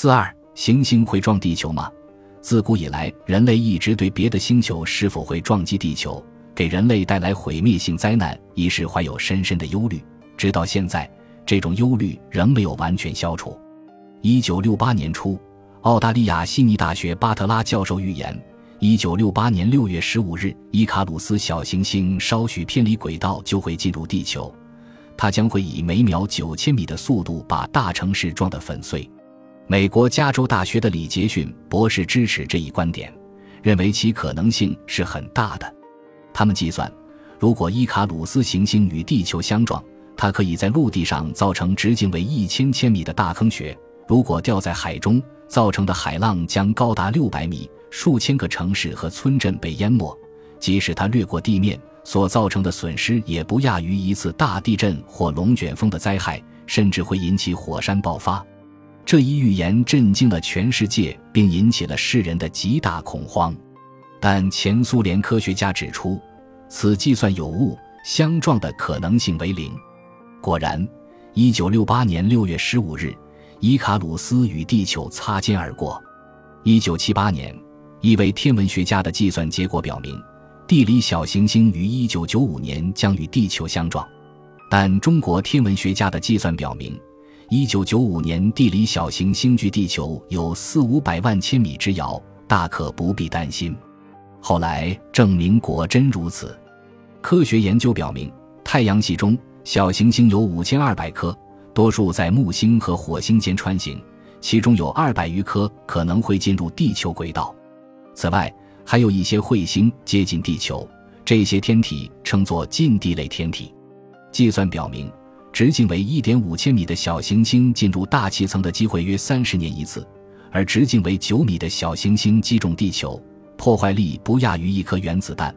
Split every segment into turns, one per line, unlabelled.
四二，行星会撞地球吗？自古以来，人类一直对别的星球是否会撞击地球，给人类带来毁灭性灾难一事怀有深深的忧虑。直到现在，这种忧虑仍没有完全消除。一九六八年初，澳大利亚悉尼大学巴特拉教授预言，一九六八年六月十五日，伊卡鲁斯小行星稍许偏离轨道就会进入地球，它将会以每秒九千米的速度把大城市撞得粉碎。美国加州大学的李杰逊博士支持这一观点，认为其可能性是很大的。他们计算，如果伊卡鲁斯行星与地球相撞，它可以在陆地上造成直径为一千千米的大坑穴；如果掉在海中，造成的海浪将高达六百米，数千个城市和村镇被淹没。即使它掠过地面，所造成的损失也不亚于一次大地震或龙卷风的灾害，甚至会引起火山爆发。这一预言震惊了全世界，并引起了世人的极大恐慌。但前苏联科学家指出，此计算有误，相撞的可能性为零。果然，一九六八年六月十五日，伊卡鲁斯与地球擦肩而过。一九七八年，一位天文学家的计算结果表明，地理小行星于一九九五年将与地球相撞。但中国天文学家的计算表明。一九九五年，地理小行星距地球有四五百万千米之遥，大可不必担心。后来证明果真如此。科学研究表明，太阳系中小行星有五千二百颗，多数在木星和火星间穿行，其中有二百余颗可能会进入地球轨道。此外，还有一些彗星接近地球，这些天体称作近地类天体。计算表明。直径为一点五千米的小行星进入大气层的机会约三十年一次，而直径为九米的小行星击中地球，破坏力不亚于一颗原子弹；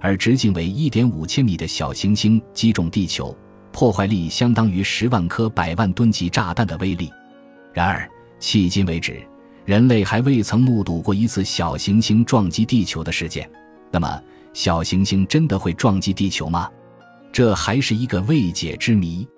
而直径为一点五千米的小行星击中地球，破坏力相当于十万颗百万吨级炸弹的威力。然而，迄今为止，人类还未曾目睹过一次小行星撞击地球的事件。那么，小行星真的会撞击地球吗？这还是一个未解之谜。